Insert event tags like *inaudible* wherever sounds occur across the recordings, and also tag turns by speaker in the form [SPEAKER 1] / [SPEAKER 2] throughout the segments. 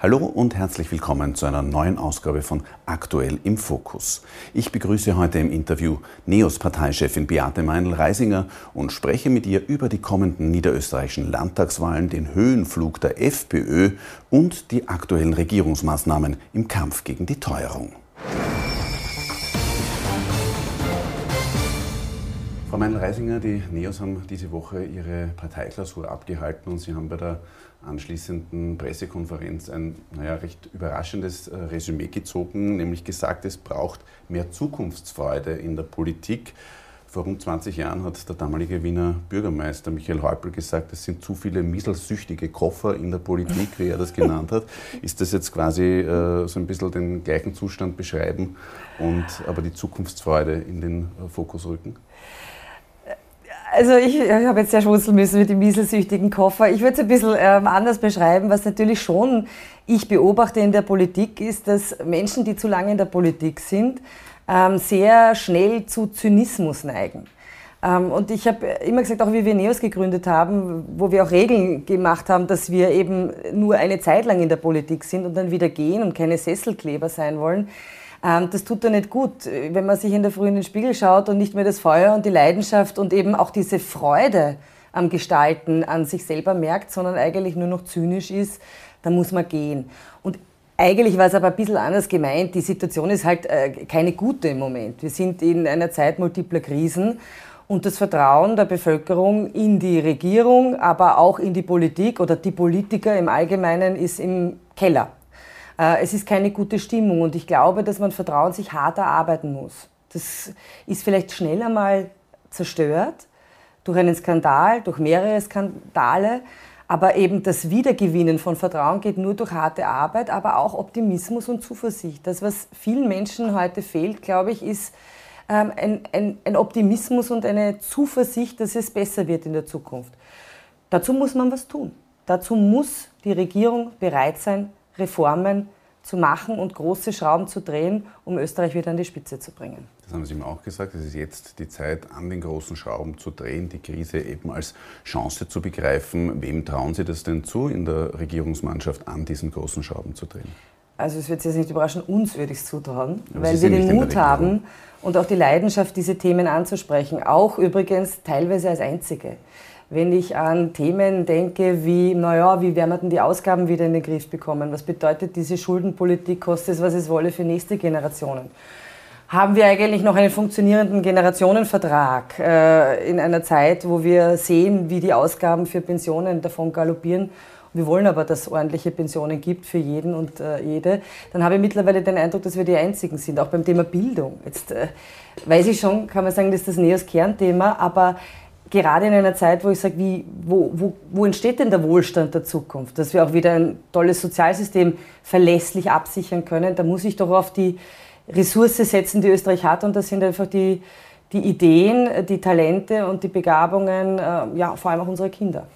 [SPEAKER 1] Hallo und herzlich willkommen zu einer neuen Ausgabe von Aktuell im Fokus. Ich begrüße heute im Interview NEOS Parteichefin Beate Meinl-Reisinger und spreche mit ihr über die kommenden niederösterreichischen Landtagswahlen, den Höhenflug der FPÖ und die aktuellen Regierungsmaßnahmen im Kampf gegen die Teuerung. Frau Meinl-Reisinger, die NEOS haben diese Woche ihre Parteiklausur abgehalten und Sie haben bei der anschließenden Pressekonferenz ein naja, recht überraschendes äh, Resümee gezogen, nämlich gesagt, es braucht mehr Zukunftsfreude in der Politik. Vor rund 20 Jahren hat der damalige Wiener Bürgermeister Michael Häupl gesagt, es sind zu viele mieselsüchtige Koffer in der Politik, wie er das genannt hat. Ist das jetzt quasi äh, so ein bisschen den gleichen Zustand beschreiben und aber die Zukunftsfreude in den äh, Fokus rücken?
[SPEAKER 2] Also ich, ich habe jetzt sehr schmunzeln müssen mit dem mieselsüchtigen Koffer. Ich würde es ein bisschen ähm, anders beschreiben, was natürlich schon ich beobachte in der Politik ist, dass Menschen, die zu lange in der Politik sind, ähm, sehr schnell zu Zynismus neigen. Ähm, und ich habe immer gesagt, auch wie wir Neos gegründet haben, wo wir auch Regeln gemacht haben, dass wir eben nur eine Zeit lang in der Politik sind und dann wieder gehen und keine Sesselkleber sein wollen das tut da nicht gut, wenn man sich in der Früh in den Spiegel schaut und nicht mehr das Feuer und die Leidenschaft und eben auch diese Freude am Gestalten an sich selber merkt, sondern eigentlich nur noch zynisch ist, dann muss man gehen. Und eigentlich war es aber ein bisschen anders gemeint. Die Situation ist halt äh, keine gute im Moment. Wir sind in einer Zeit multipler Krisen und das Vertrauen der Bevölkerung in die Regierung, aber auch in die Politik oder die Politiker im Allgemeinen ist im Keller. Äh, es ist keine gute Stimmung und ich glaube, dass man Vertrauen sich hart erarbeiten muss. Das ist vielleicht schneller mal zerstört durch einen Skandal, durch mehrere Skandale, aber eben das Wiedergewinnen von Vertrauen geht nur durch harte Arbeit, aber auch Optimismus und Zuversicht. Das, was vielen Menschen heute fehlt, glaube ich, ist ähm, ein, ein, ein Optimismus und eine Zuversicht, dass es besser wird in der Zukunft. Dazu muss man was tun. Dazu muss die Regierung bereit sein, Reformen zu machen und große Schrauben zu drehen, um Österreich wieder an die Spitze zu bringen.
[SPEAKER 1] Das haben Sie ihm auch gesagt. Es ist jetzt die Zeit, an den großen Schrauben zu drehen, die Krise eben als Chance zu begreifen. Wem trauen Sie das denn zu, in der Regierungsmannschaft an diesen großen Schrauben zu drehen?
[SPEAKER 2] Also es wird Sie jetzt nicht überraschen, uns würde ich es zutrauen, Aber weil wir den Mut haben und auch die Leidenschaft, diese Themen anzusprechen. Auch übrigens teilweise als Einzige wenn ich an Themen denke wie, naja, wie werden wir denn die Ausgaben wieder in den Griff bekommen? Was bedeutet diese Schuldenpolitik? Kostet es, was es wolle für nächste Generationen? Haben wir eigentlich noch einen funktionierenden Generationenvertrag äh, in einer Zeit, wo wir sehen, wie die Ausgaben für Pensionen davon galoppieren? Wir wollen aber, dass es ordentliche Pensionen gibt für jeden und äh, jede. Dann habe ich mittlerweile den Eindruck, dass wir die Einzigen sind, auch beim Thema Bildung. Jetzt äh, weiß ich schon, kann man sagen, das ist das NEOS Kernthema, aber gerade in einer Zeit, wo ich sage, wie, wo, wo, wo entsteht denn der Wohlstand der Zukunft? Dass wir auch wieder ein tolles Sozialsystem verlässlich absichern können, da muss ich doch auf die Ressource setzen, die Österreich hat. Und das sind einfach die, die Ideen, die Talente und die Begabungen, äh, ja, vor allem auch unserer Kinder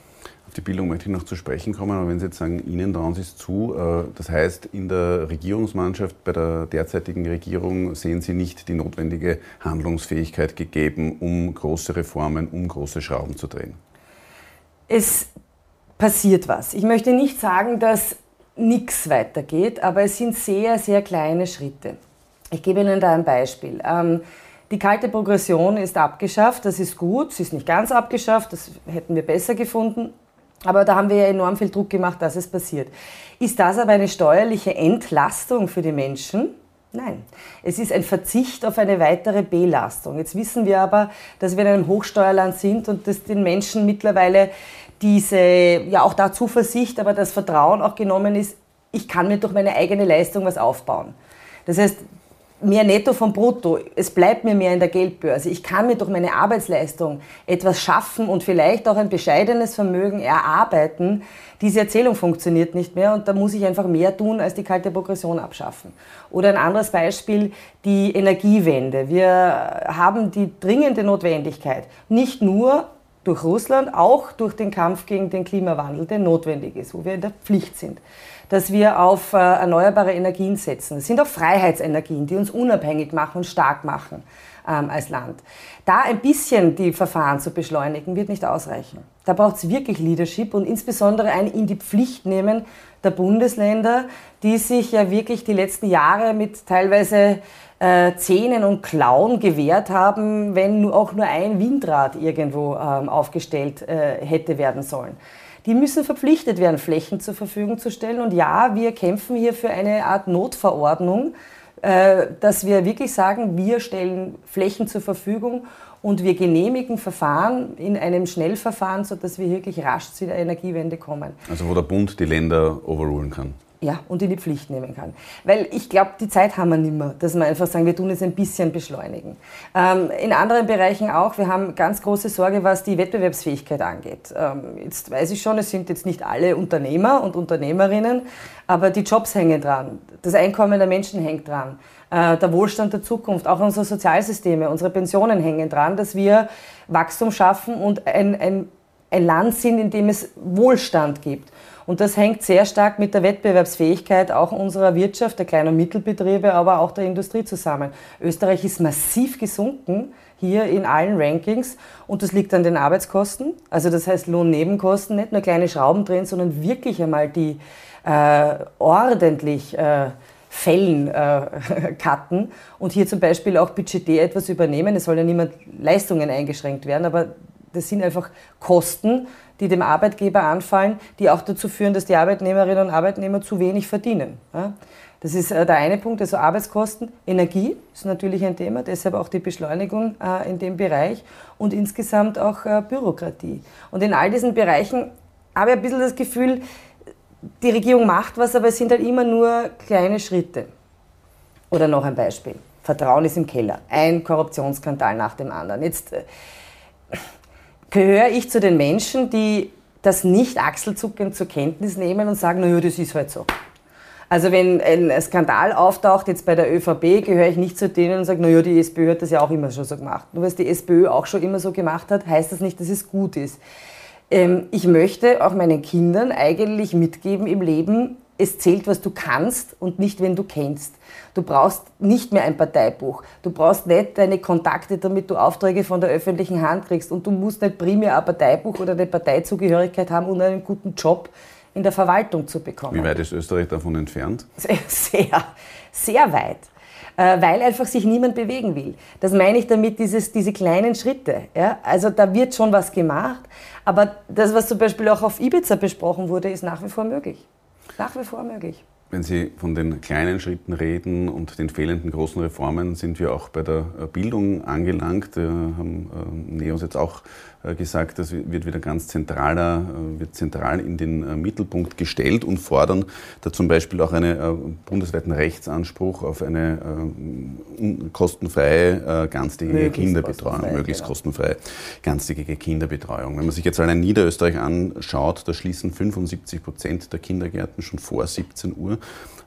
[SPEAKER 1] die Bildung möchte ich noch zu sprechen kommen, aber wenn Sie jetzt sagen, Ihnen trauen Sie es zu, äh, das heißt, in der Regierungsmannschaft, bei der derzeitigen Regierung sehen Sie nicht die notwendige Handlungsfähigkeit gegeben, um große Reformen, um große Schrauben zu drehen?
[SPEAKER 2] Es passiert was. Ich möchte nicht sagen, dass nichts weitergeht, aber es sind sehr, sehr kleine Schritte. Ich gebe Ihnen da ein Beispiel. Ähm, die kalte Progression ist abgeschafft, das ist gut, sie ist nicht ganz abgeschafft, das hätten wir besser gefunden, aber da haben wir ja enorm viel Druck gemacht, dass es passiert. Ist das aber eine steuerliche Entlastung für die Menschen? Nein, es ist ein Verzicht auf eine weitere Belastung. Jetzt wissen wir aber, dass wir in einem Hochsteuerland sind und dass den Menschen mittlerweile diese, ja auch da Zuversicht, aber das Vertrauen auch genommen ist, ich kann mir durch meine eigene Leistung was aufbauen. Das heißt, mehr Netto vom Brutto. Es bleibt mir mehr in der Geldbörse. Ich kann mir durch meine Arbeitsleistung etwas schaffen und vielleicht auch ein bescheidenes Vermögen erarbeiten. Diese Erzählung funktioniert nicht mehr und da muss ich einfach mehr tun, als die kalte Progression abschaffen. Oder ein anderes Beispiel, die Energiewende. Wir haben die dringende Notwendigkeit, nicht nur durch Russland, auch durch den Kampf gegen den Klimawandel, der notwendig ist, wo wir in der Pflicht sind dass wir auf äh, erneuerbare Energien setzen. Es sind auch Freiheitsenergien, die uns unabhängig machen und stark machen ähm, als Land. Da ein bisschen die Verfahren zu beschleunigen, wird nicht ausreichen. Da braucht es wirklich Leadership und insbesondere ein in die Pflicht nehmen der Bundesländer, die sich ja wirklich die letzten Jahre mit teilweise äh, Zähnen und Klauen gewehrt haben, wenn nur auch nur ein Windrad irgendwo ähm, aufgestellt äh, hätte werden sollen. Die müssen verpflichtet werden, Flächen zur Verfügung zu stellen. Und ja, wir kämpfen hier für eine Art Notverordnung, dass wir wirklich sagen, wir stellen Flächen zur Verfügung und wir genehmigen Verfahren in einem Schnellverfahren, sodass wir wirklich rasch zu der Energiewende kommen.
[SPEAKER 1] Also wo der Bund die Länder overrulen kann.
[SPEAKER 2] Ja, und in die Pflicht nehmen kann. Weil ich glaube, die Zeit haben wir nicht mehr, dass wir einfach sagen, wir tun es ein bisschen beschleunigen. Ähm, in anderen Bereichen auch, wir haben ganz große Sorge, was die Wettbewerbsfähigkeit angeht. Ähm, jetzt weiß ich schon, es sind jetzt nicht alle Unternehmer und Unternehmerinnen, aber die Jobs hängen dran, das Einkommen der Menschen hängt dran, äh, der Wohlstand der Zukunft, auch unsere Sozialsysteme, unsere Pensionen hängen dran, dass wir Wachstum schaffen und ein, ein, ein Land sind, in dem es Wohlstand gibt. Und das hängt sehr stark mit der Wettbewerbsfähigkeit auch unserer Wirtschaft, der kleinen und Mittelbetriebe, aber auch der Industrie zusammen. Österreich ist massiv gesunken hier in allen Rankings und das liegt an den Arbeitskosten. Also das heißt Lohnnebenkosten, nicht nur kleine Schrauben drehen, sondern wirklich einmal die äh, ordentlich äh, Fällen äh, *laughs* cutten und hier zum Beispiel auch budgetär etwas übernehmen. Es soll ja niemand Leistungen eingeschränkt werden, aber das sind einfach Kosten, die dem Arbeitgeber anfallen, die auch dazu führen, dass die Arbeitnehmerinnen und Arbeitnehmer zu wenig verdienen. Das ist äh, der eine Punkt, also Arbeitskosten. Energie ist natürlich ein Thema, deshalb auch die Beschleunigung äh, in dem Bereich und insgesamt auch äh, Bürokratie. Und in all diesen Bereichen habe ich ein bisschen das Gefühl, die Regierung macht was, aber es sind halt immer nur kleine Schritte. Oder noch ein Beispiel. Vertrauen ist im Keller. Ein Korruptionsskandal nach dem anderen. Jetzt gehöre ich zu den Menschen, die das nicht achselzuckend zur Kenntnis nehmen und sagen, naja, das ist halt so. Also wenn ein Skandal auftaucht, jetzt bei der ÖVP, gehöre ich nicht zu denen und sage, naja, die SPÖ hat das ja auch immer schon so gemacht. Nur weil es die SPÖ auch schon immer so gemacht hat, heißt das nicht, dass es gut ist. Ähm, ich möchte auch meinen Kindern eigentlich mitgeben im Leben, es zählt, was du kannst und nicht, wenn du kennst. Du brauchst nicht mehr ein Parteibuch. Du brauchst nicht deine Kontakte, damit du Aufträge von der öffentlichen Hand kriegst. Und du musst nicht primär ein Parteibuch oder eine Parteizugehörigkeit haben, um einen guten Job in der Verwaltung zu bekommen.
[SPEAKER 1] Wie weit ist Österreich davon entfernt? *laughs*
[SPEAKER 2] Sehr, sehr weit. Äh, weil einfach sich niemand bewegen will. Das meine ich damit, dieses, diese kleinen Schritte. Ja? Also da wird schon was gemacht, aber das, was zum Beispiel auch auf Ibiza besprochen wurde, ist nach wie vor möglich nach wie vor möglich.
[SPEAKER 1] Wenn Sie von den kleinen Schritten reden und den fehlenden großen Reformen, sind wir auch bei der äh, Bildung angelangt. Wir haben äh, Neos jetzt auch gesagt, das wird wieder ganz zentraler, wird zentral in den Mittelpunkt gestellt und fordern da zum Beispiel auch einen bundesweiten Rechtsanspruch auf eine kostenfreie, ganztägige Kinderbetreuung, kostenfrei, möglichst genau. kostenfreie, ganztägige Kinderbetreuung. Wenn man sich jetzt allein Niederösterreich anschaut, da schließen 75 Prozent der Kindergärten schon vor 17 Uhr.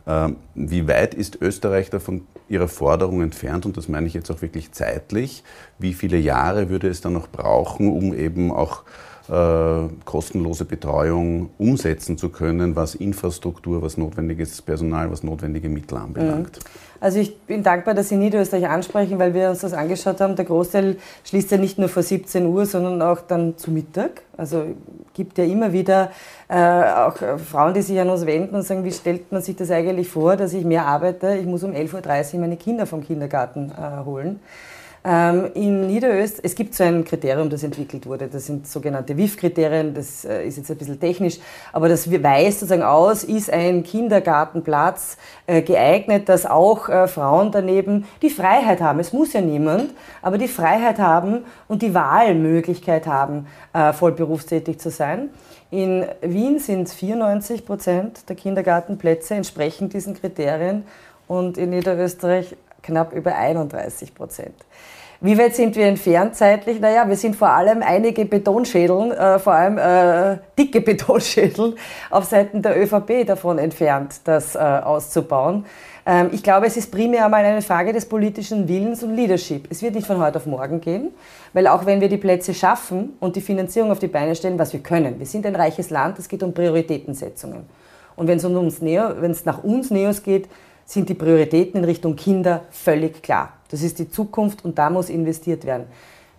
[SPEAKER 1] Ähm, wie weit ist Österreich da von Ihrer Forderung entfernt? Und das meine ich jetzt auch wirklich zeitlich. Wie viele Jahre würde es dann noch brauchen, um eben auch äh, kostenlose Betreuung umsetzen zu können, was Infrastruktur, was notwendiges Personal, was notwendige Mittel anbelangt? Mhm.
[SPEAKER 2] Also ich bin dankbar, dass Sie Niederösterreich ansprechen, weil wir uns das angeschaut haben. Der Großteil schließt ja nicht nur vor 17 Uhr, sondern auch dann zu Mittag. Also gibt ja immer wieder äh, auch Frauen, die sich an uns wenden und sagen, wie stellt man sich das eigentlich vor, dass ich mehr arbeite? Ich muss um 11.30 Uhr meine Kinder vom Kindergarten äh, holen. Ähm, in Niederösterreich, es gibt so ein Kriterium, das entwickelt wurde, das sind sogenannte WIF-Kriterien, das äh, ist jetzt ein bisschen technisch, aber das weist sozusagen aus, ist ein Kindergartenplatz äh, geeignet, dass auch äh, Frauen daneben die Freiheit haben, es muss ja niemand, aber die Freiheit haben und die Wahlmöglichkeit haben, voll berufstätig zu sein. In Wien sind 94 Prozent der Kindergartenplätze entsprechen diesen Kriterien. Und in Niederösterreich knapp über 31 Prozent. Wie weit sind wir entfernt zeitlich? Naja, wir sind vor allem einige Betonschädeln, äh, vor allem äh, dicke *laughs* Betonschädel auf Seiten der ÖVP davon entfernt, das äh, auszubauen. Ähm, ich glaube, es ist primär einmal eine Frage des politischen Willens und Leadership. Es wird nicht von heute auf morgen gehen, weil auch wenn wir die Plätze schaffen und die Finanzierung auf die Beine stellen, was wir können, wir sind ein reiches Land, es geht um Prioritätensetzungen. Und wenn es um uns Neo, nach uns Neos geht, sind die Prioritäten in Richtung Kinder völlig klar. Das ist die Zukunft und da muss investiert werden.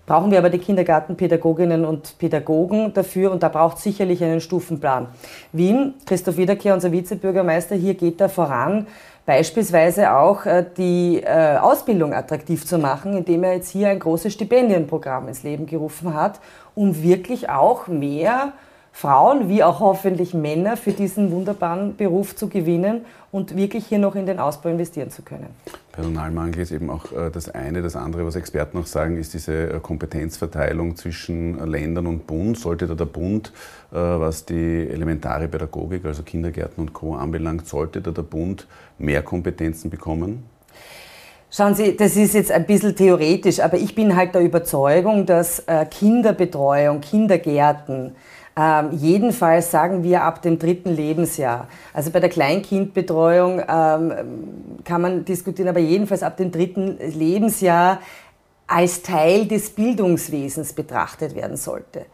[SPEAKER 2] Brauchen wir aber die Kindergartenpädagoginnen und Pädagogen dafür und da braucht es sicherlich einen Stufenplan. Wien, Christoph Wiederkehr, unser Vizebürgermeister, hier geht er voran, beispielsweise auch äh, die äh, Ausbildung attraktiv zu machen, indem er jetzt hier ein großes Stipendienprogramm ins Leben gerufen hat, um wirklich auch mehr Frauen wie auch hoffentlich Männer für diesen wunderbaren Beruf zu gewinnen und wirklich hier noch in den Ausbau investieren zu können.
[SPEAKER 1] Personalmangel ist eben auch äh, das eine. Das andere, was Experten noch sagen, ist diese äh, Kompetenzverteilung zwischen Ländern und Bund. Sollte da der Bund, äh, was die elementare Pädagogik, also Kindergärten und Co. anbelangt, sollte da der Bund mehr Kompetenzen bekommen?
[SPEAKER 2] Schauen Sie, das ist jetzt ein bisschen theoretisch, aber ich bin halt der Überzeugung, dass Kinderbetreuung, Kindergärten, ähm, jedenfalls sagen wir ab dem dritten Lebensjahr. Also bei der Kleinkindbetreuung ähm, kann man diskutieren, aber jedenfalls ab dem dritten Lebensjahr als Teil des Bildungswesens betrachtet werden sollte.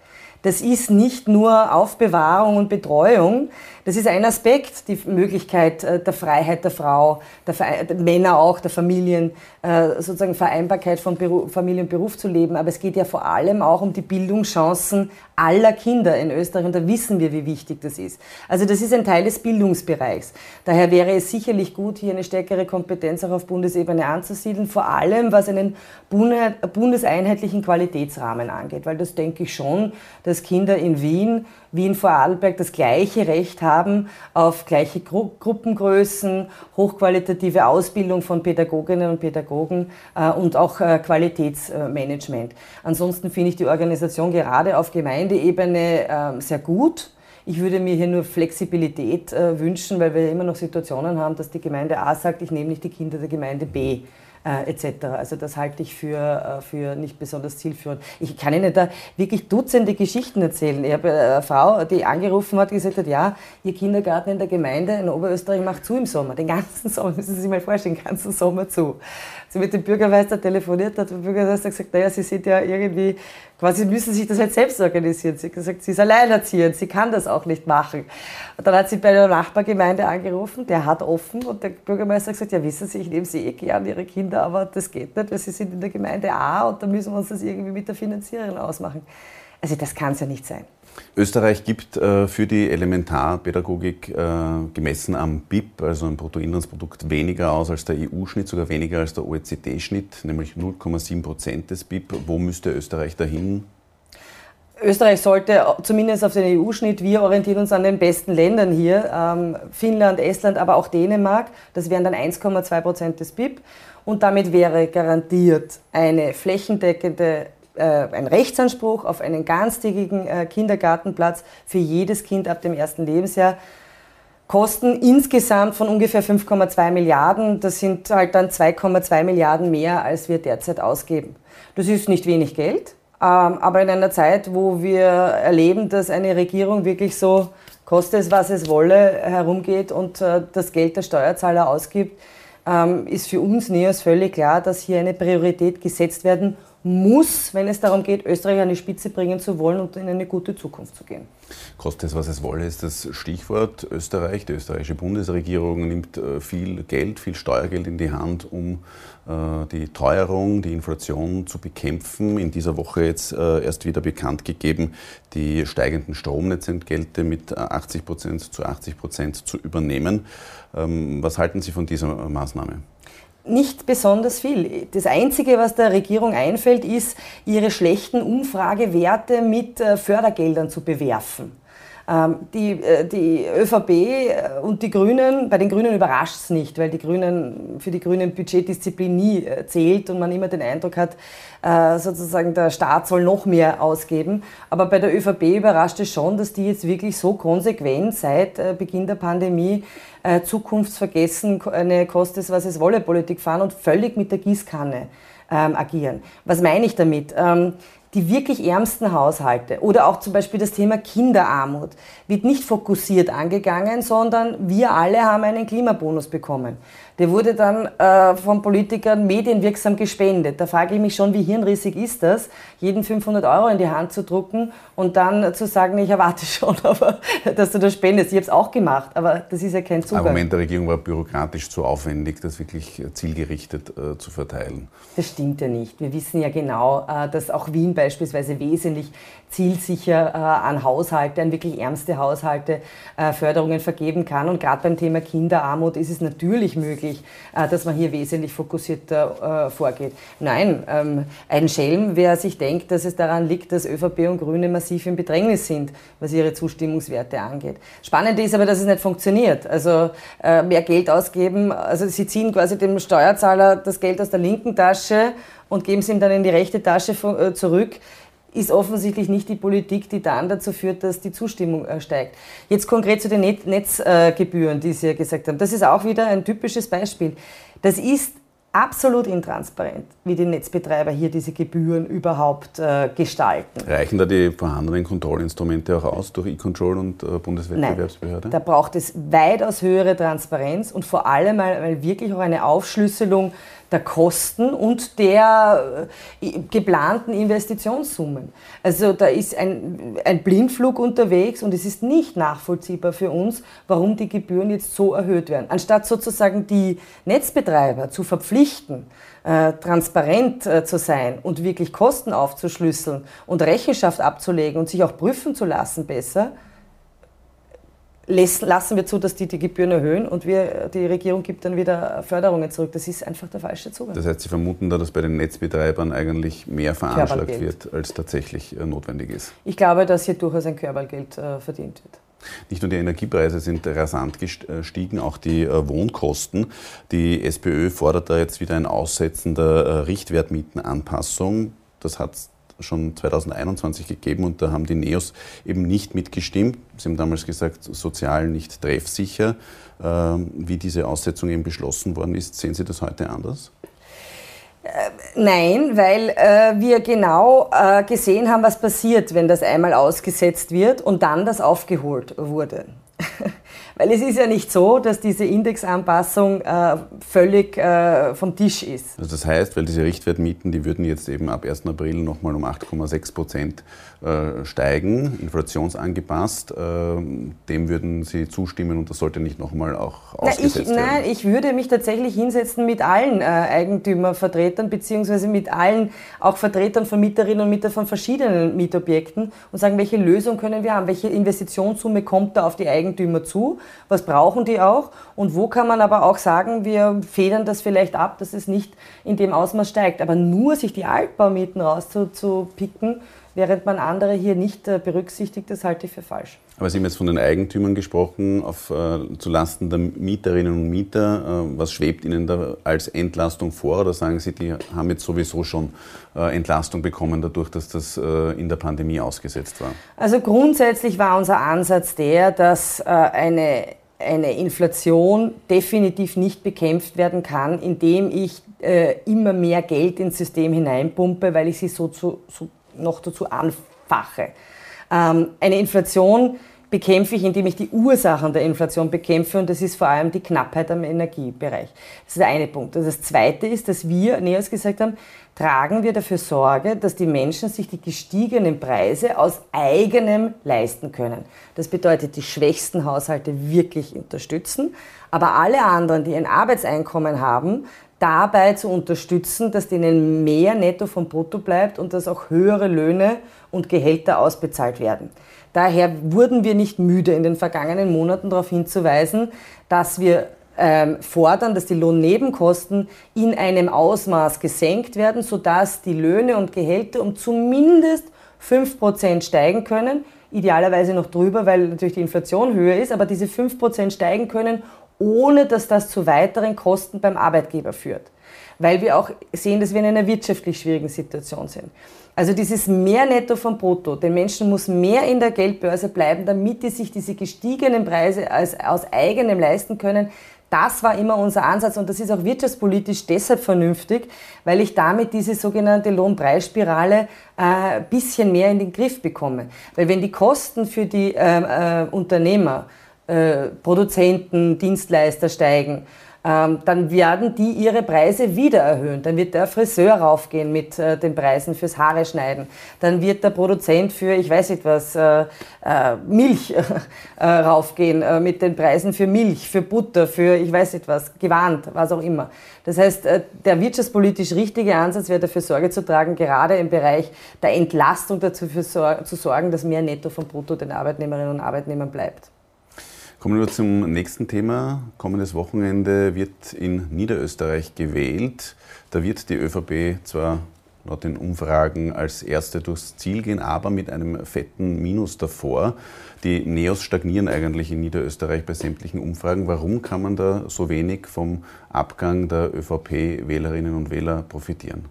[SPEAKER 2] Das ist nicht nur Aufbewahrung und Betreuung, das ist ein Aspekt, die Möglichkeit äh, der Freiheit der Frau, der, der Männer auch, der Familien, äh, sozusagen Vereinbarkeit von Beruf, Familie und Beruf zu leben. Aber es geht ja vor allem auch um die Bildungschancen aller Kinder in Österreich und da wissen wir, wie wichtig das ist. Also das ist ein Teil des Bildungsbereichs. Daher wäre es sicherlich gut, hier eine stärkere Kompetenz auch auf Bundesebene anzusiedeln, vor allem was einen bundeseinheitlichen Qualitätsrahmen angeht, weil das denke ich schon, dass Kinder in Wien wie in Vorarlberg das gleiche Recht haben auf gleiche Gru Gruppengrößen, hochqualitative Ausbildung von Pädagoginnen und Pädagogen äh, und auch äh, Qualitätsmanagement. Ansonsten finde ich die Organisation gerade auf Gemeindeebene äh, sehr gut. Ich würde mir hier nur Flexibilität äh, wünschen, weil wir immer noch Situationen haben, dass die Gemeinde A sagt, ich nehme nicht die Kinder der Gemeinde B äh, etc. Also das halte ich für, äh, für nicht besonders zielführend. Ich kann Ihnen da wirklich Dutzende Geschichten erzählen. Ich habe eine Frau, die angerufen hat, gesagt hat, ja, ihr Kindergarten in der Gemeinde in Oberösterreich macht zu im Sommer, den ganzen Sommer, *laughs* müssen Sie sich mal vorstellen, den ganzen Sommer zu. Sie mit dem Bürgermeister telefoniert hat, der Bürgermeister gesagt, naja, Sie sind ja irgendwie, quasi müssen sich das halt selbst organisieren. Sie hat gesagt, sie ist alleinerziehend, sie kann das auch nicht machen. Und dann hat sie bei der Nachbargemeinde angerufen, der hat offen und der Bürgermeister hat gesagt, ja wissen Sie, ich nehme Sie eh gern, Ihre Kinder, aber das geht nicht, weil Sie sind in der Gemeinde A und da müssen wir uns das irgendwie mit der Finanzierung ausmachen. Also das kann es ja nicht sein.
[SPEAKER 1] Österreich gibt äh, für die Elementarpädagogik äh, gemessen am BIP, also am Bruttoinlandsprodukt, weniger aus als der EU-Schnitt, sogar weniger als der OECD-Schnitt, nämlich 0,7 Prozent des BIP. Wo müsste Österreich dahin?
[SPEAKER 2] Österreich sollte zumindest auf den EU-Schnitt, wir orientieren uns an den besten Ländern hier, ähm, Finnland, Estland, aber auch Dänemark, das wären dann 1,2 Prozent des BIP und damit wäre garantiert eine flächendeckende ein Rechtsanspruch auf einen ganztägigen äh, Kindergartenplatz für jedes Kind ab dem ersten Lebensjahr. Kosten insgesamt von ungefähr 5,2 Milliarden. Das sind halt dann 2,2 Milliarden mehr, als wir derzeit ausgeben. Das ist nicht wenig Geld, ähm, aber in einer Zeit, wo wir erleben, dass eine Regierung wirklich so, koste es, was es wolle, herumgeht und äh, das Geld der Steuerzahler ausgibt, ähm, ist für uns NEOS völlig klar, dass hier eine Priorität gesetzt werden muss, wenn es darum geht, Österreich an die Spitze bringen zu wollen und in eine gute Zukunft zu gehen.
[SPEAKER 1] Koste es, was es wolle, ist das Stichwort. Österreich, die österreichische Bundesregierung nimmt äh, viel Geld, viel Steuergeld in die Hand, um äh, die Teuerung, die Inflation zu bekämpfen. In dieser Woche jetzt äh, erst wieder bekannt gegeben, die steigenden Stromnetzentgelte mit 80 Prozent zu 80 Prozent zu übernehmen. Ähm, was halten Sie von dieser Maßnahme?
[SPEAKER 2] Nicht besonders viel. Das Einzige, was der Regierung einfällt, ist, ihre schlechten Umfragewerte mit äh, Fördergeldern zu bewerfen. Ähm, die, äh, die ÖVP äh, und die Grünen, bei den Grünen überrascht es nicht, weil die Grünen, für die Grünen Budgetdisziplin nie zählt und man immer den Eindruck hat, sozusagen der Staat soll noch mehr ausgeben. Aber bei der ÖVP überrascht es schon, dass die jetzt wirklich so konsequent seit Beginn der Pandemie äh, zukunftsvergessen eine Kostes, was es wolle Politik fahren und völlig mit der Gießkanne ähm, agieren. Was meine ich damit? Ähm, die wirklich ärmsten Haushalte oder auch zum Beispiel das Thema Kinderarmut wird nicht fokussiert angegangen, sondern wir alle haben einen Klimabonus bekommen. Der wurde dann äh, von Politikern medienwirksam gespendet. Da frage ich mich schon, wie hirnrissig ist das, jeden 500 Euro in die Hand zu drucken und dann zu sagen, ich erwarte *laughs* schon, aber, dass du das spendest. Ich habe es auch gemacht, aber das ist ja kein Zugang.
[SPEAKER 1] Argument der Regierung war bürokratisch zu aufwendig, das wirklich zielgerichtet äh, zu verteilen.
[SPEAKER 2] Das stimmt ja nicht. Wir wissen ja genau, äh, dass auch Wien beispielsweise wesentlich zielsicher äh, an Haushalte, an wirklich ärmste Haushalte äh, Förderungen vergeben kann. Und gerade beim Thema Kinderarmut ist es natürlich möglich, äh, dass man hier wesentlich fokussierter vorgeht. Nein, ähm, ein Schelm, wer sich denkt, dass es daran liegt, dass ÖVP und Grüne massiv im Bedrängnis sind, was ihre Zustimmungswerte angeht. Spannend ist aber, dass es nicht funktioniert. Also mehr Geld ausgeben, also sie ziehen quasi dem Steuerzahler das Geld aus der linken Tasche und geben es ihm dann in die rechte Tasche zurück ist offensichtlich nicht die Politik, die dann dazu führt, dass die Zustimmung äh, steigt. Jetzt konkret zu den Netzgebühren, die Sie ja gesagt haben. Das ist auch wieder ein typisches Beispiel. Das ist absolut intransparent, wie die Netzbetreiber hier diese Gebühren überhaupt äh, gestalten.
[SPEAKER 1] Reichen da die vorhandenen Kontrollinstrumente auch aus durch E-Control und äh, Bundeswettbewerbsbehörde?
[SPEAKER 2] Nein, da braucht es weitaus höhere Transparenz und vor allem mal wirklich auch eine Aufschlüsselung der Kosten und der äh, geplanten Investitionssummen. Also da ist ein, ein Blindflug unterwegs und es ist nicht nachvollziehbar für uns, warum die Gebühren jetzt so erhöht werden. Anstatt sozusagen die Netzbetreiber zu verpflichten, äh, transparent äh, zu sein und wirklich Kosten aufzuschlüsseln und Rechenschaft abzulegen und sich auch prüfen zu lassen besser, lassen wir zu, dass die die Gebühren erhöhen und wir, die Regierung gibt dann wieder Förderungen zurück. Das ist einfach der falsche Zugang.
[SPEAKER 1] Das heißt, Sie vermuten da, dass bei den Netzbetreibern eigentlich mehr veranschlagt wird, als tatsächlich äh, notwendig ist?
[SPEAKER 2] Ich glaube, dass hier durchaus ein Körpergeld äh, verdient wird.
[SPEAKER 1] Nicht nur die Energiepreise sind rasant gestiegen, auch die äh, Wohnkosten. Die SPÖ fordert da jetzt wieder ein Aussetzen der Richtwertmietenanpassung. Das hat schon 2021 gegeben und da haben die Neos eben nicht mitgestimmt. Sie haben damals gesagt, sozial nicht treffsicher. Ähm, wie diese Aussetzung eben beschlossen worden ist, sehen Sie das heute anders?
[SPEAKER 2] Äh, nein, weil äh, wir genau äh, gesehen haben, was passiert, wenn das einmal ausgesetzt wird und dann das aufgeholt wurde. *laughs* Weil es ist ja nicht so, dass diese Indexanpassung äh, völlig äh, vom Tisch ist.
[SPEAKER 1] Also das heißt, weil diese Richtwertmieten, die würden jetzt eben ab 1. April nochmal um 8,6 Prozent äh, steigen, inflationsangepasst. Ähm, dem würden Sie zustimmen und das sollte nicht nochmal auch ausgesetzt
[SPEAKER 2] Na, ich,
[SPEAKER 1] werden?
[SPEAKER 2] Nein, ich würde mich tatsächlich hinsetzen mit allen äh, Eigentümervertretern beziehungsweise mit allen auch Vertretern von Mieterinnen und Mietern von verschiedenen Mietobjekten und sagen, welche Lösung können wir haben, welche Investitionssumme kommt da auf die Eigentümer zu, was brauchen die auch und wo kann man aber auch sagen, wir federn das vielleicht ab, dass es nicht in dem Ausmaß steigt. Aber nur sich die Altbaumieten rauszupicken, während man andere hier nicht äh, berücksichtigt, das halte ich für falsch.
[SPEAKER 1] Aber Sie haben jetzt von den Eigentümern gesprochen, auf, äh, zulasten der Mieterinnen und Mieter. Äh, was schwebt Ihnen da als Entlastung vor? Oder sagen Sie, die haben jetzt sowieso schon äh, Entlastung bekommen, dadurch, dass das äh, in der Pandemie ausgesetzt war?
[SPEAKER 2] Also grundsätzlich war unser Ansatz der, dass äh, eine eine Inflation definitiv nicht bekämpft werden kann, indem ich äh, immer mehr Geld ins System hineinpumpe, weil ich sie so, zu, so noch dazu anfache. Ähm, eine Inflation bekämpfe ich, indem ich die Ursachen der Inflation bekämpfe und das ist vor allem die Knappheit am Energiebereich. Das ist der eine Punkt. Und das zweite ist, dass wir, Neos gesagt haben, tragen wir dafür Sorge, dass die Menschen sich die gestiegenen Preise aus eigenem leisten können. Das bedeutet, die schwächsten Haushalte wirklich unterstützen, aber alle anderen, die ein Arbeitseinkommen haben, dabei zu unterstützen, dass denen mehr netto vom Brutto bleibt und dass auch höhere Löhne und Gehälter ausbezahlt werden. Daher wurden wir nicht müde, in den vergangenen Monaten darauf hinzuweisen, dass wir ähm, fordern, dass die Lohnnebenkosten in einem Ausmaß gesenkt werden, sodass die Löhne und Gehälter um zumindest 5% steigen können, idealerweise noch drüber, weil natürlich die Inflation höher ist, aber diese 5% steigen können, ohne dass das zu weiteren Kosten beim Arbeitgeber führt. weil wir auch sehen, dass wir in einer wirtschaftlich schwierigen Situation sind. Also dieses mehr Netto vom Brutto, den Menschen muss mehr in der Geldbörse bleiben, damit die sich diese gestiegenen Preise als, aus eigenem leisten können. Das war immer unser Ansatz und das ist auch wirtschaftspolitisch deshalb vernünftig, weil ich damit diese sogenannte Lohnpreisspirale ein äh, bisschen mehr in den Griff bekomme. Weil wenn die Kosten für die äh, äh, Unternehmer, äh, Produzenten, Dienstleister steigen, ähm, dann werden die ihre Preise wieder erhöhen. Dann wird der Friseur raufgehen mit äh, den Preisen fürs Haare schneiden. Dann wird der Produzent für, ich weiß nicht was, äh, äh, Milch *laughs* äh, raufgehen äh, mit den Preisen für Milch, für Butter, für, ich weiß nicht was, Gewand, was auch immer. Das heißt, äh, der wirtschaftspolitisch richtige Ansatz wäre dafür Sorge zu tragen, gerade im Bereich der Entlastung dafür zu sorgen, dass mehr Netto vom Brutto den Arbeitnehmerinnen und Arbeitnehmern bleibt.
[SPEAKER 1] Kommen wir zum nächsten Thema. Kommendes Wochenende wird in Niederösterreich gewählt. Da wird die ÖVP zwar laut den Umfragen als erste durchs Ziel gehen, aber mit einem fetten Minus davor. Die Neos stagnieren eigentlich in Niederösterreich bei sämtlichen Umfragen. Warum kann man da so wenig vom Abgang der ÖVP-Wählerinnen und Wähler profitieren?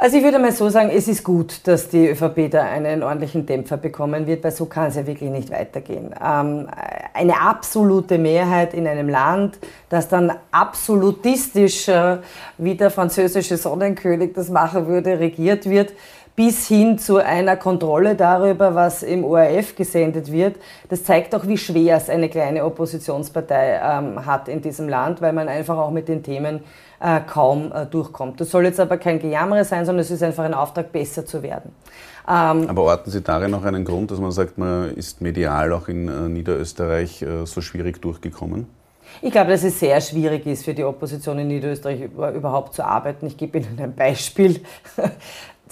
[SPEAKER 2] Also ich würde mal so sagen, es ist gut, dass die ÖVP da einen ordentlichen Dämpfer bekommen wird, weil so kann es ja wirklich nicht weitergehen. Ähm, eine absolute Mehrheit in einem Land, das dann absolutistisch, äh, wie der französische Sonnenkönig das machen würde, regiert wird, bis hin zu einer Kontrolle darüber, was im ORF gesendet wird. Das zeigt auch, wie schwer es eine kleine Oppositionspartei ähm, hat in diesem Land, weil man einfach auch mit den Themen äh, kaum äh, durchkommt. Das soll jetzt aber kein Gejammer sein, sondern es ist einfach ein Auftrag, besser zu werden.
[SPEAKER 1] Ähm, aber orten Sie darin noch einen Grund, dass man sagt, man ist medial auch in äh, Niederösterreich äh, so schwierig durchgekommen?
[SPEAKER 2] Ich glaube, dass es sehr schwierig ist für die Opposition in Niederösterreich überhaupt zu arbeiten. Ich gebe Ihnen ein Beispiel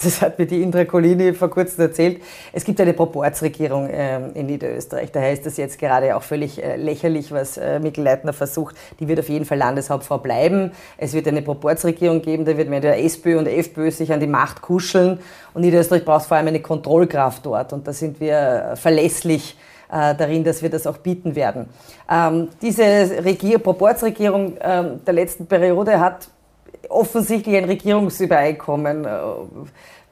[SPEAKER 2] das hat mir die Indra Colini vor kurzem erzählt, es gibt eine Proportsregierung ähm, in Niederösterreich. Daher ist das jetzt gerade auch völlig äh, lächerlich, was äh, Mikkel Leitner versucht. Die wird auf jeden Fall Landeshauptfrau bleiben. Es wird eine Proportsregierung geben, da wird mir der SPÖ und FPÖ sich an die Macht kuscheln. Und Niederösterreich braucht vor allem eine Kontrollkraft dort. Und da sind wir äh, verlässlich darin, dass wir das auch bieten werden. Ähm, diese Regier Proportsregierung ähm, der letzten Periode hat offensichtlich ein Regierungsübereinkommen äh,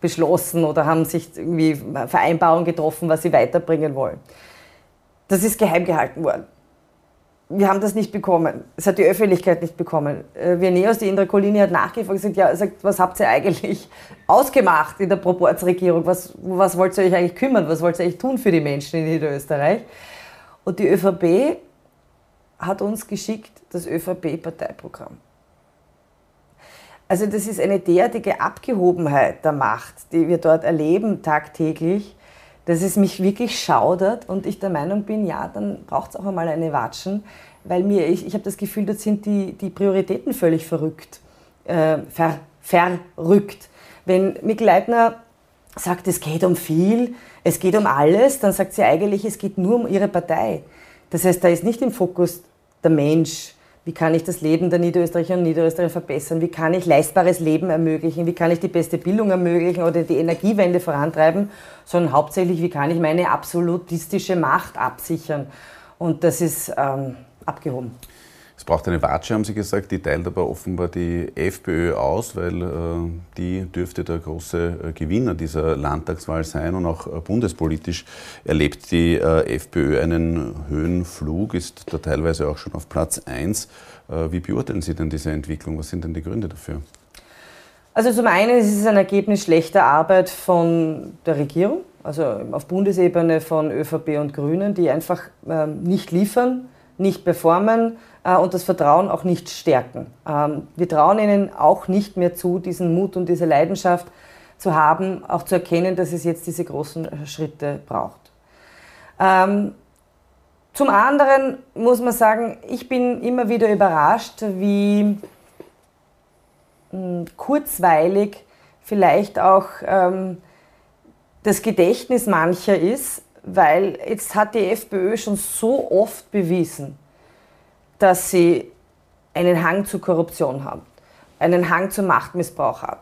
[SPEAKER 2] beschlossen oder haben sich irgendwie Vereinbarungen getroffen, was sie weiterbringen wollen. Das ist geheim gehalten worden. Wir haben das nicht bekommen. Es hat die Öffentlichkeit nicht bekommen. Äh, Vineos, die Indra Colini, hat nachgefragt gesagt, ja, sagt, was habt ihr eigentlich *laughs* ausgemacht in der Proportsregierung? Was, was wollt ihr euch eigentlich kümmern? Was wollt ihr eigentlich tun für die Menschen in Niederösterreich? Und die ÖVP hat uns geschickt das ÖVP-Parteiprogramm. Also das ist eine derartige Abgehobenheit der Macht, die wir dort erleben tagtäglich, dass es mich wirklich schaudert und ich der Meinung bin, ja, dann braucht es auch einmal eine Watschen, weil mir, ich, ich habe das Gefühl, dort sind die, die Prioritäten völlig verrückt, äh, ver, verrückt. Wenn Mikl Leitner sagt, es geht um viel, es geht um alles, dann sagt sie eigentlich, es geht nur um ihre Partei. Das heißt, da ist nicht im Fokus der Mensch, wie kann ich das Leben der Niederösterreicher und Niederösterreicher verbessern? Wie kann ich leistbares Leben ermöglichen? Wie kann ich die beste Bildung ermöglichen oder die Energiewende vorantreiben? Sondern hauptsächlich, wie kann ich meine absolutistische Macht absichern? Und das ist ähm, abgehoben.
[SPEAKER 1] Es braucht eine Watsche, haben Sie gesagt, die teilt aber offenbar die FPÖ aus, weil äh, die dürfte der große äh, Gewinner dieser Landtagswahl sein und auch äh, bundespolitisch erlebt die FPÖ einen Höhenflug, ist da teilweise auch schon auf Platz 1. Äh, wie beurteilen Sie denn diese Entwicklung? Was sind denn die Gründe dafür?
[SPEAKER 2] Also zum einen ist es ein Ergebnis schlechter Arbeit von der Regierung, also auf Bundesebene von ÖVP und Grünen, die einfach ähm, nicht liefern, nicht performen, äh, und das Vertrauen auch nicht stärken. Ähm, wir trauen ihnen auch nicht mehr zu, diesen Mut und diese Leidenschaft zu haben, auch zu erkennen, dass es jetzt diese großen äh, Schritte braucht. Ähm, zum anderen muss man sagen, ich bin immer wieder überrascht, wie hm, kurzweilig vielleicht auch ähm, das Gedächtnis mancher ist, weil jetzt hat die FPÖ schon so oft bewiesen, dass sie einen Hang zur Korruption haben, einen Hang zum Machtmissbrauch haben,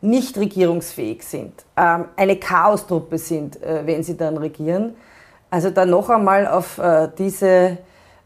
[SPEAKER 2] nicht regierungsfähig sind, ähm, eine Chaostruppe sind, äh, wenn sie dann regieren. Also dann noch einmal auf äh, diese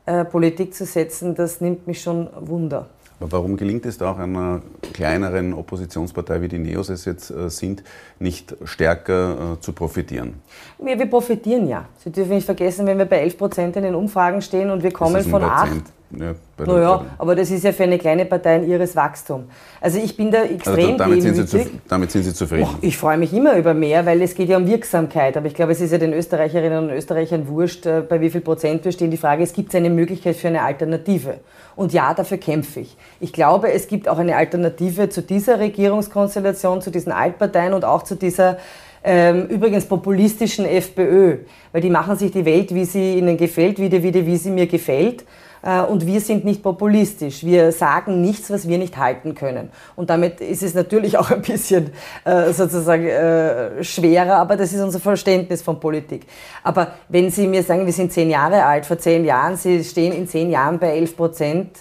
[SPEAKER 2] äh, Politik zu setzen, das nimmt mich schon Wunder.
[SPEAKER 1] Aber warum gelingt es da auch einer kleineren Oppositionspartei, wie die Neos es jetzt äh, sind, nicht stärker äh, zu profitieren?
[SPEAKER 2] Wir, wir, profitieren ja. Sie dürfen nicht vergessen, wenn wir bei 11 Prozent in den Umfragen stehen und wir kommen von 8. Ja, naja, aber das ist ja für eine kleine Partei ein ihres Wachstum. Also ich bin da also extrem also
[SPEAKER 1] damit, sind Sie, damit sind Sie zufrieden? Oh,
[SPEAKER 2] ich freue mich immer über mehr, weil es geht ja um Wirksamkeit. Aber ich glaube, es ist ja den Österreicherinnen und Österreichern wurscht, äh, bei wie viel Prozent wir stehen. Die Frage ist, gibt es eine Möglichkeit für eine Alternative? Und ja, dafür kämpfe ich. Ich glaube, es gibt auch eine Alternative zu dieser Regierungskonstellation, zu diesen Altparteien und auch zu dieser ähm, übrigens populistischen FPÖ, weil die machen sich die Welt, wie sie ihnen gefällt, wieder, wieder, wie sie mir gefällt. Äh, und wir sind nicht populistisch. Wir sagen nichts, was wir nicht halten können. Und damit ist es natürlich auch *laughs* ein bisschen äh, sozusagen äh, schwerer, aber das ist unser Verständnis von Politik. Aber wenn Sie mir sagen, wir sind zehn Jahre alt, vor zehn Jahren, Sie stehen in zehn Jahren bei elf Prozent,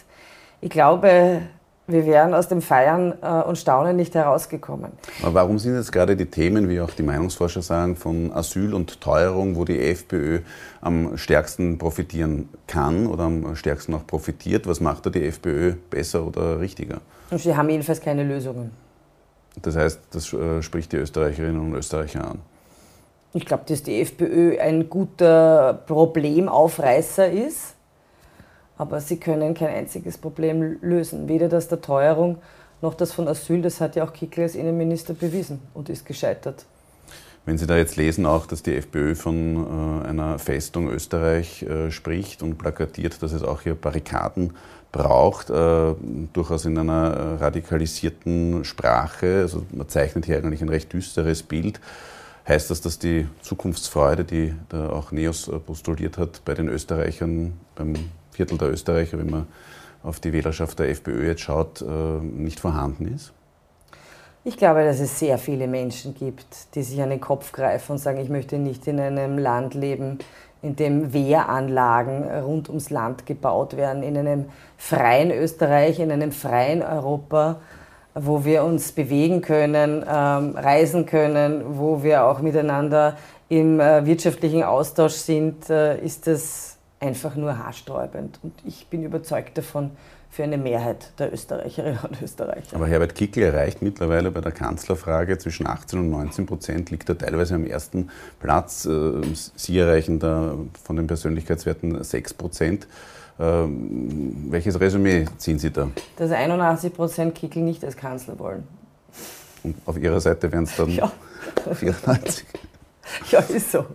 [SPEAKER 2] ich glaube, wir wären aus dem Feiern äh, und Staunen nicht herausgekommen.
[SPEAKER 1] Aber warum sind jetzt gerade die Themen, wie auch die Meinungsforscher sagen, von Asyl und Teuerung, wo die FPÖ am stärksten profitieren kann oder am stärksten auch profitiert? Was macht da die FPÖ besser oder richtiger?
[SPEAKER 2] Und sie haben jedenfalls keine Lösungen.
[SPEAKER 1] Das heißt, das äh, spricht die Österreicherinnen und Österreicher an.
[SPEAKER 2] Ich glaube, dass die FPÖ ein guter Problemaufreißer ist aber sie können kein einziges Problem lösen. Weder das der Teuerung noch das von Asyl. Das hat ja auch Kickl als Innenminister bewiesen und ist gescheitert.
[SPEAKER 1] Wenn Sie da jetzt lesen, auch, dass die FPÖ von äh, einer Festung Österreich äh, spricht und plakatiert, dass es auch hier Barrikaden braucht, äh, durchaus in einer radikalisierten Sprache. Also man zeichnet hier eigentlich ein recht düsteres Bild. Heißt das, dass die Zukunftsfreude, die da auch Neos postuliert hat, bei den Österreichern beim Viertel der Österreicher, wenn man auf die Wählerschaft der FPÖ jetzt schaut, äh, nicht vorhanden ist?
[SPEAKER 2] Ich glaube, dass es sehr viele Menschen gibt, die sich an den Kopf greifen und sagen, ich möchte nicht in einem Land leben, in dem Wehranlagen rund ums Land gebaut werden, in einem freien Österreich, in einem freien Europa, wo wir uns bewegen können, ähm, reisen können, wo wir auch miteinander im äh, wirtschaftlichen Austausch sind, äh, ist das einfach nur haarsträubend. Und ich bin überzeugt davon, für eine Mehrheit der Österreicherinnen und Österreicher.
[SPEAKER 1] Aber Herbert Kickl erreicht mittlerweile bei der Kanzlerfrage zwischen 18 und 19 Prozent, liegt er teilweise am ersten Platz. Äh, Sie erreichen da von den Persönlichkeitswerten 6 Prozent. Ähm, welches Resümee ziehen Sie da?
[SPEAKER 2] Dass 81 Prozent Kickl nicht als Kanzler wollen.
[SPEAKER 1] Und auf Ihrer Seite wären es dann ja. 94. *laughs*
[SPEAKER 2] Ja, ist so.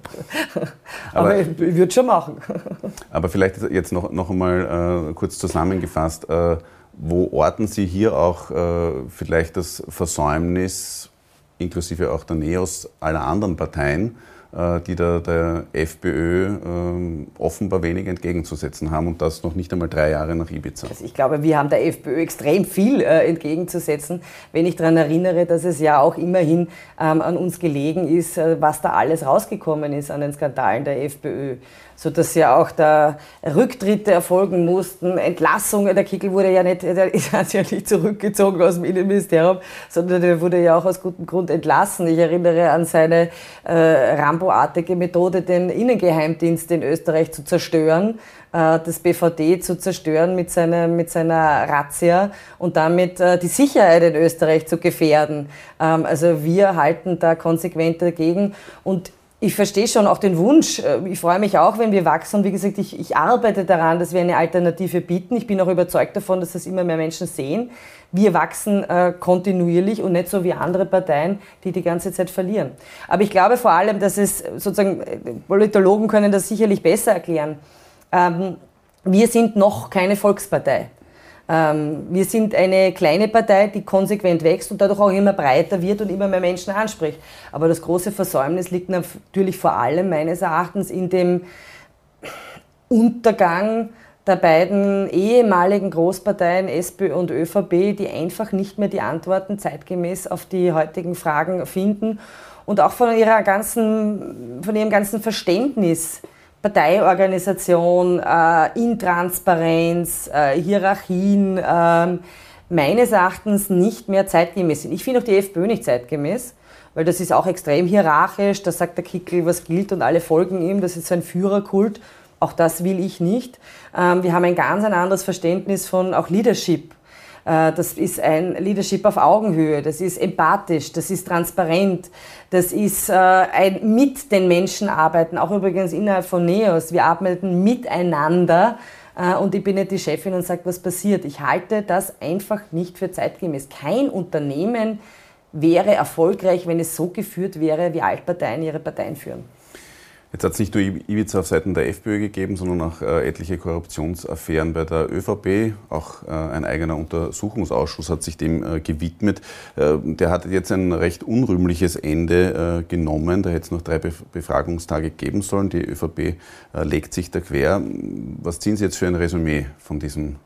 [SPEAKER 2] Aber, aber ich, würde schon machen. *laughs*
[SPEAKER 1] Aber vielleicht jetzt noch, noch einmal äh, kurz zusammengefasst, äh, wo orten Sie hier auch äh, vielleicht das Versäumnis, inklusive auch der Neos aller anderen Parteien, die da der FPÖ ähm, offenbar wenig entgegenzusetzen haben und das noch nicht einmal drei Jahre nach Ibiza.
[SPEAKER 2] Also ich glaube, wir haben der FPÖ extrem viel äh, entgegenzusetzen, wenn ich daran erinnere, dass es ja auch immerhin ähm, an uns gelegen ist, äh, was da alles rausgekommen ist an den Skandalen der FPÖ sodass ja auch da Rücktritte erfolgen mussten, Entlassungen. Der Kickel wurde ja nicht, der ist *laughs* ja nicht zurückgezogen aus dem Innenministerium, sondern der wurde ja auch aus gutem Grund entlassen. Ich erinnere an seine äh, Rambo-artige Methode, den Innengeheimdienst in Österreich zu zerstören äh, das BVD zu zerstören mit seiner, mit seiner Razzia und damit äh, die Sicherheit in Österreich zu gefährden. Ähm, also wir halten da konsequent dagegen und ich verstehe schon auch den Wunsch. Äh, ich freue mich auch, wenn wir wachsen. Und wie gesagt, ich, ich, arbeite daran, dass wir eine Alternative bieten. Ich bin auch überzeugt davon, dass das immer mehr Menschen sehen. Wir wachsen äh, kontinuierlich und nicht so wie andere Parteien, die die ganze Zeit verlieren. Aber ich glaube vor allem, dass es sozusagen, äh, Politologen können das sicherlich besser erklären. Ähm, wir sind noch keine Volkspartei. Ähm, wir sind eine kleine Partei, die konsequent wächst und dadurch auch immer breiter wird und immer mehr Menschen anspricht. Aber das große Versäumnis liegt natürlich vor allem meines Erachtens in dem Untergang der beiden ehemaligen Großparteien SPÖ und ÖVP, die einfach nicht mehr die Antworten zeitgemäß auf die heutigen Fragen finden und auch von, ihrer ganzen, von ihrem ganzen Verständnis Parteiorganisation, äh, Intransparenz, äh, Hierarchien äh, meines Erachtens nicht mehr zeitgemäß sind. Ich finde auch die FPÖ nicht zeitgemäß, weil das ist auch extrem hierarchisch. Da sagt der Kickel, was gilt und alle folgen ihm. Das ist so ein Führerkult. Auch das will ich nicht. Ähm, wir haben ein ganz ein anderes Verständnis von auch Leadership. Äh, das ist ein Leadership auf Augenhöhe, das ist empathisch, das ist transparent, das ist äh, ein mit den Menschen arbeiten, auch übrigens innerhalb von NEOS. Wir arbeiten miteinander äh, und ich bin nicht die Chefin und sage, was passiert. Ich halte das einfach nicht für zeitgemäß. Kein Unternehmen wäre erfolgreich, wenn es so geführt wäre, wie Altparteien ihre Parteien führen.
[SPEAKER 1] Jetzt hat es nicht nur Ibiza auf Seiten der FPÖ gegeben, sondern auch äh, etliche Korruptionsaffären bei der ÖVP. Auch äh, ein eigener Untersuchungsausschuss hat sich dem äh, gewidmet. Äh, der hat jetzt ein recht unrühmliches Ende äh, genommen. Da hätte es noch drei Bef Befragungstage geben sollen. Die ÖVP äh, legt sich da quer. Was ziehen Sie jetzt für ein Resümee von diesem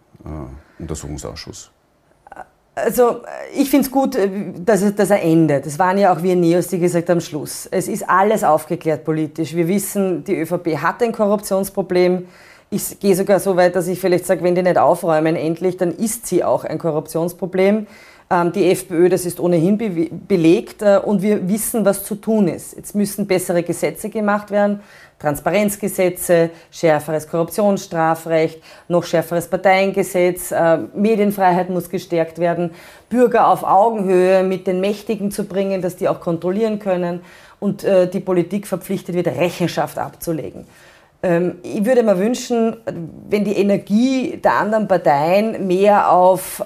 [SPEAKER 1] Untersuchungsausschuss?
[SPEAKER 2] Also ich finde es gut, äh, dass, dass er endet. Das waren ja auch wir Neos, die gesagt haben, Schluss. Es ist alles aufgeklärt politisch. Wir wissen, die ÖVP hat ein Korruptionsproblem. Ich gehe sogar so weit, dass ich vielleicht sage, wenn die nicht aufräumen endlich, dann ist sie auch ein Korruptionsproblem. Ähm, die FPÖ, das ist ohnehin belegt äh, und wir wissen, was zu tun ist. Jetzt müssen bessere Gesetze gemacht werden, Transparenzgesetze, schärferes Korruptionsstrafrecht, noch schärferes Parteiengesetz, äh, Medienfreiheit muss gestärkt werden, Bürger auf Augenhöhe mit den Mächtigen zu bringen, dass die auch kontrollieren können und äh, die Politik verpflichtet wird, Rechenschaft abzulegen. Ähm, ich würde mir wünschen, wenn die Energie der anderen Parteien mehr auf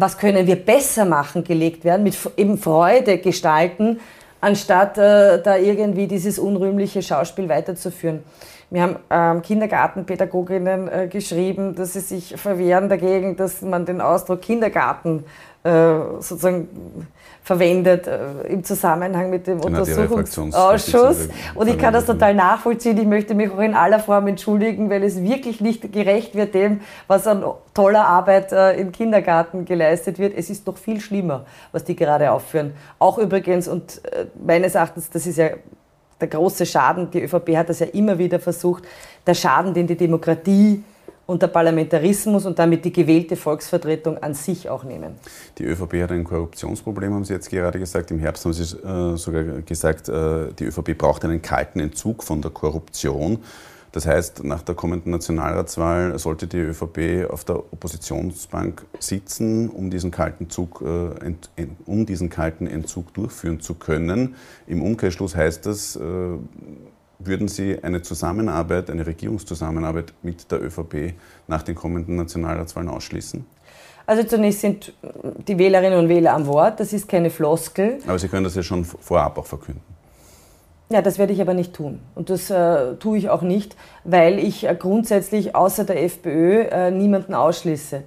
[SPEAKER 2] was können wir besser machen, gelegt werden, mit eben Freude gestalten, anstatt äh, da irgendwie dieses unrühmliche Schauspiel weiterzuführen. Wir haben ähm, Kindergartenpädagoginnen äh, geschrieben, dass sie sich verwehren dagegen, dass man den Ausdruck Kindergarten äh, sozusagen verwendet äh, im Zusammenhang mit dem Untersuchungsausschuss. Und ich kann das total nachvollziehen. Ich möchte mich auch in aller Form entschuldigen, weil es wirklich nicht gerecht wird dem, was an toller Arbeit äh, im Kindergarten geleistet wird. Es ist noch viel schlimmer, was die gerade aufführen. Auch übrigens, und äh, meines Erachtens, das ist ja der große Schaden, die ÖVP hat das ja immer wieder versucht, der Schaden, den die Demokratie und der Parlamentarismus und damit die gewählte Volksvertretung an sich auch nehmen.
[SPEAKER 1] Die ÖVP hat ein Korruptionsproblem, haben Sie jetzt gerade gesagt. Im Herbst haben Sie äh, sogar gesagt, äh, die ÖVP braucht einen kalten Entzug von der Korruption. Das heißt, nach der kommenden Nationalratswahl sollte die ÖVP auf der Oppositionsbank sitzen, um diesen kalten, Zug, äh, ent, um diesen kalten Entzug durchführen zu können. Im Umkehrschluss heißt das, äh, würden Sie eine Zusammenarbeit, eine Regierungszusammenarbeit mit der ÖVP nach den kommenden Nationalratswahlen ausschließen?
[SPEAKER 2] Also zunächst sind die Wählerinnen und Wähler am Wort, das ist keine Floskel.
[SPEAKER 1] Aber Sie können das ja schon vorab auch verkünden.
[SPEAKER 2] Ja, das werde ich aber nicht tun. Und das äh, tue ich auch nicht, weil ich äh, grundsätzlich außer der FPÖ äh, niemanden ausschließe.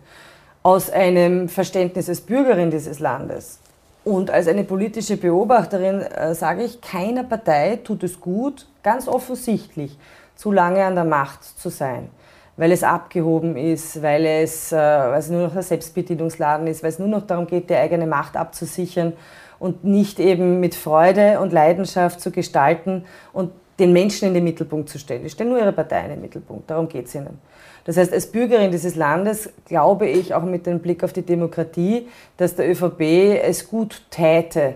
[SPEAKER 2] Aus einem Verständnis als Bürgerin dieses Landes und als eine politische Beobachterin äh, sage ich, keiner Partei tut es gut, ganz offensichtlich, zu lange an der Macht zu sein. Weil es abgehoben ist, weil es, äh, weil es nur noch ein Selbstbedienungsladen ist, weil es nur noch darum geht, die eigene Macht abzusichern und nicht eben mit Freude und Leidenschaft zu gestalten und den Menschen in den Mittelpunkt zu stellen. Die stellen nur ihre Partei in den Mittelpunkt, darum geht es ihnen. Das heißt, als Bürgerin dieses Landes glaube ich auch mit dem Blick auf die Demokratie, dass der ÖVP es gut täte,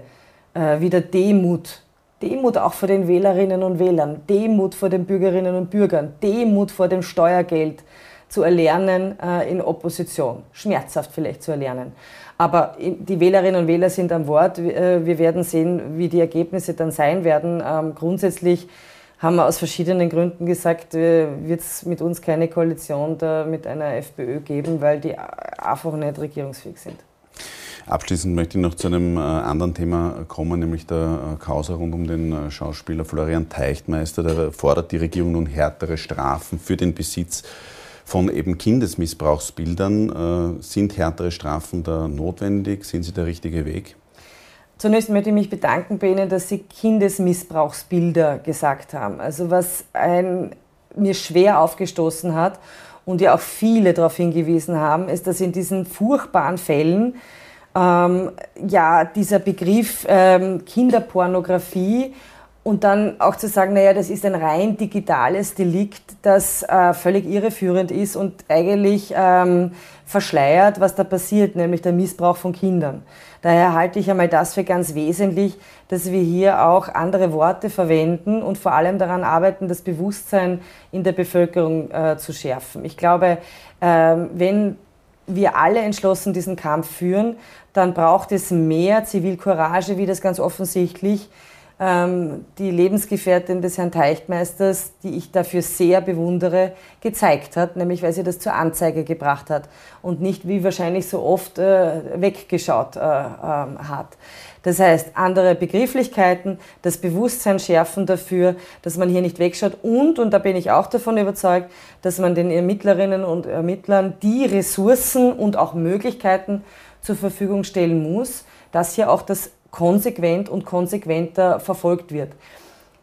[SPEAKER 2] äh, wieder Demut, Demut auch vor den Wählerinnen und Wählern, Demut vor den Bürgerinnen und Bürgern, Demut vor dem Steuergeld zu erlernen äh, in Opposition, schmerzhaft vielleicht zu erlernen. Aber die Wählerinnen und Wähler sind am Wort. Äh, wir werden sehen, wie die Ergebnisse dann sein werden. Ähm, grundsätzlich haben wir aus verschiedenen Gründen gesagt, äh, wird es mit uns keine Koalition da mit einer FPÖ geben, weil die einfach nicht regierungsfähig sind.
[SPEAKER 1] Abschließend möchte ich noch zu einem äh, anderen Thema kommen, nämlich der Causa rund um den Schauspieler Florian Teichtmeister. Der fordert die Regierung nun härtere Strafen für den Besitz von eben Kindesmissbrauchsbildern. Sind härtere Strafen da notwendig? Sind sie der richtige Weg?
[SPEAKER 2] Zunächst möchte ich mich bedanken bei Ihnen, dass Sie Kindesmissbrauchsbilder gesagt haben. Also was ein, mir schwer aufgestoßen hat und ja auch viele darauf hingewiesen haben, ist, dass in diesen furchtbaren Fällen ähm, ja dieser Begriff ähm, Kinderpornografie und dann auch zu sagen, naja, das ist ein rein digitales Delikt, das äh, völlig irreführend ist und eigentlich ähm, verschleiert, was da passiert, nämlich der Missbrauch von Kindern. Daher halte ich einmal das für ganz wesentlich, dass wir hier auch andere Worte verwenden und vor allem daran arbeiten, das Bewusstsein in der Bevölkerung äh, zu schärfen. Ich glaube, äh, wenn wir alle entschlossen diesen Kampf führen, dann braucht es mehr Zivilcourage, wie das ganz offensichtlich ähm, die Lebensgefährtin des Herrn Teichtmeisters, die ich dafür sehr bewundere, gezeigt hat, nämlich weil sie das zur Anzeige gebracht hat und nicht wie wahrscheinlich so oft äh, weggeschaut äh, ähm, hat. Das heißt, andere Begrifflichkeiten, das Bewusstsein schärfen dafür, dass man hier nicht wegschaut und, und da bin ich auch davon überzeugt, dass man den Ermittlerinnen und Ermittlern die Ressourcen und auch Möglichkeiten zur Verfügung stellen muss, dass hier auch das konsequent und konsequenter verfolgt wird.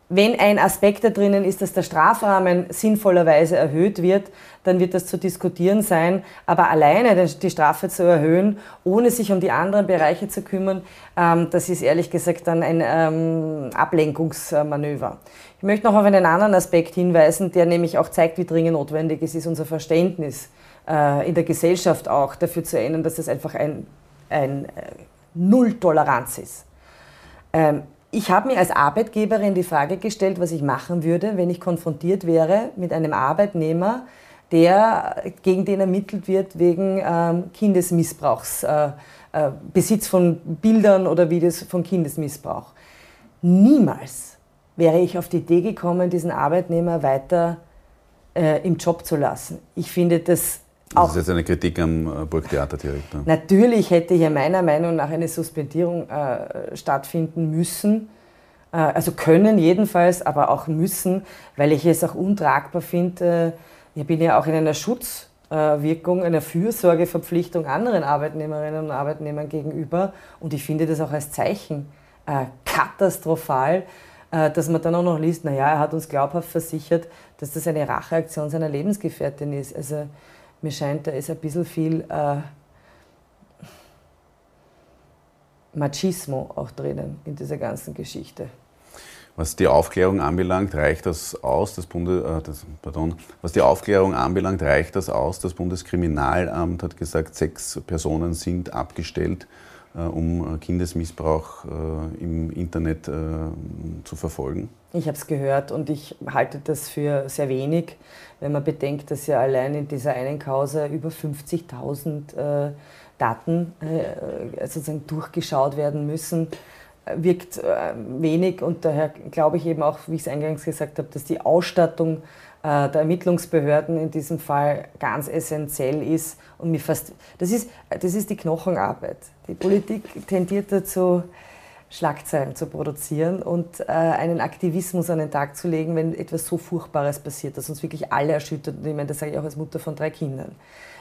[SPEAKER 2] Wenn ein Aspekt da drinnen ist, dass der Strafrahmen sinnvollerweise erhöht wird, dann wird das zu diskutieren sein. Aber alleine die Strafe zu erhöhen, ohne sich um die anderen Bereiche zu kümmern, ähm, das ist ehrlich gesagt dann ein ähm, Ablenkungsmanöver. Ich möchte noch auf einen anderen Aspekt hinweisen, der nämlich auch zeigt, wie dringend notwendig es ist, unser Verständnis äh, in der Gesellschaft auch dafür zu erinnern, dass das einfach ein, ein äh, Null-Toleranz ist. Ähm, ich habe mir als Arbeitgeberin die Frage gestellt, was ich machen würde, wenn ich konfrontiert wäre mit einem Arbeitnehmer, der, gegen den ermittelt wird wegen ähm, Kindesmissbrauchs, äh, äh, Besitz von Bildern oder Videos von Kindesmissbrauch. Niemals wäre ich auf die Idee gekommen, diesen Arbeitnehmer weiter äh, im Job zu lassen. Ich finde das
[SPEAKER 1] das ist jetzt eine Kritik am äh, Burgtheaterdirektor.
[SPEAKER 2] Natürlich hätte hier meiner Meinung nach eine Suspendierung äh, stattfinden müssen. Äh, also können jedenfalls, aber auch müssen, weil ich es auch untragbar finde. Äh, ich bin ja auch in einer Schutzwirkung, einer Fürsorgeverpflichtung anderen Arbeitnehmerinnen und Arbeitnehmern gegenüber. Und ich finde das auch als Zeichen äh, katastrophal, äh, dass man dann auch noch liest, naja, er hat uns glaubhaft versichert, dass das eine Racheaktion seiner Lebensgefährtin ist. Also mir scheint, da ist ein bisschen viel äh, Machismo auch drinnen in dieser ganzen Geschichte.
[SPEAKER 1] Was die Aufklärung anbelangt, reicht das aus. Das Bundes, äh, das, pardon, was die Aufklärung anbelangt, reicht das aus. Das Bundeskriminalamt hat gesagt, sechs Personen sind abgestellt, um Kindesmissbrauch äh, im Internet äh, zu verfolgen.
[SPEAKER 2] Ich habe es gehört und ich halte das für sehr wenig, wenn man bedenkt, dass ja allein in dieser einen Causa über 50.000 äh, Daten äh, sozusagen durchgeschaut werden müssen, wirkt äh, wenig und daher glaube ich eben auch, wie ich es eingangs gesagt habe, dass die Ausstattung äh, der Ermittlungsbehörden in diesem Fall ganz essentiell ist und mir fast, das ist, das ist die Knochenarbeit. Die Politik tendiert dazu, Schlagzeilen zu produzieren und äh, einen Aktivismus an den Tag zu legen, wenn etwas so Furchtbares passiert, das uns wirklich alle erschüttert. Und ich meine, das sage ich auch als Mutter von drei Kindern.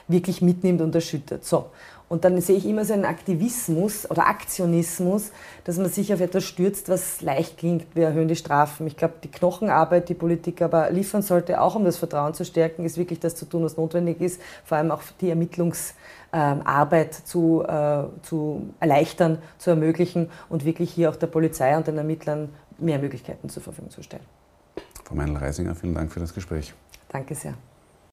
[SPEAKER 2] Wirklich mitnimmt und erschüttert. So. Und dann sehe ich immer so einen Aktivismus oder Aktionismus, dass man sich auf etwas stürzt, was leicht klingt. Wir erhöhen die Strafen. Ich glaube, die Knochenarbeit, die Politik aber liefern sollte, auch um das Vertrauen zu stärken, ist wirklich das zu tun, was notwendig ist. Vor allem auch die Ermittlungsarbeit zu, äh, zu erleichtern, zu ermöglichen und wirklich hier auch der Polizei und den Ermittlern mehr Möglichkeiten zur Verfügung zu stellen.
[SPEAKER 1] Frau Meinl-Reisinger, vielen Dank für das Gespräch.
[SPEAKER 2] Danke sehr.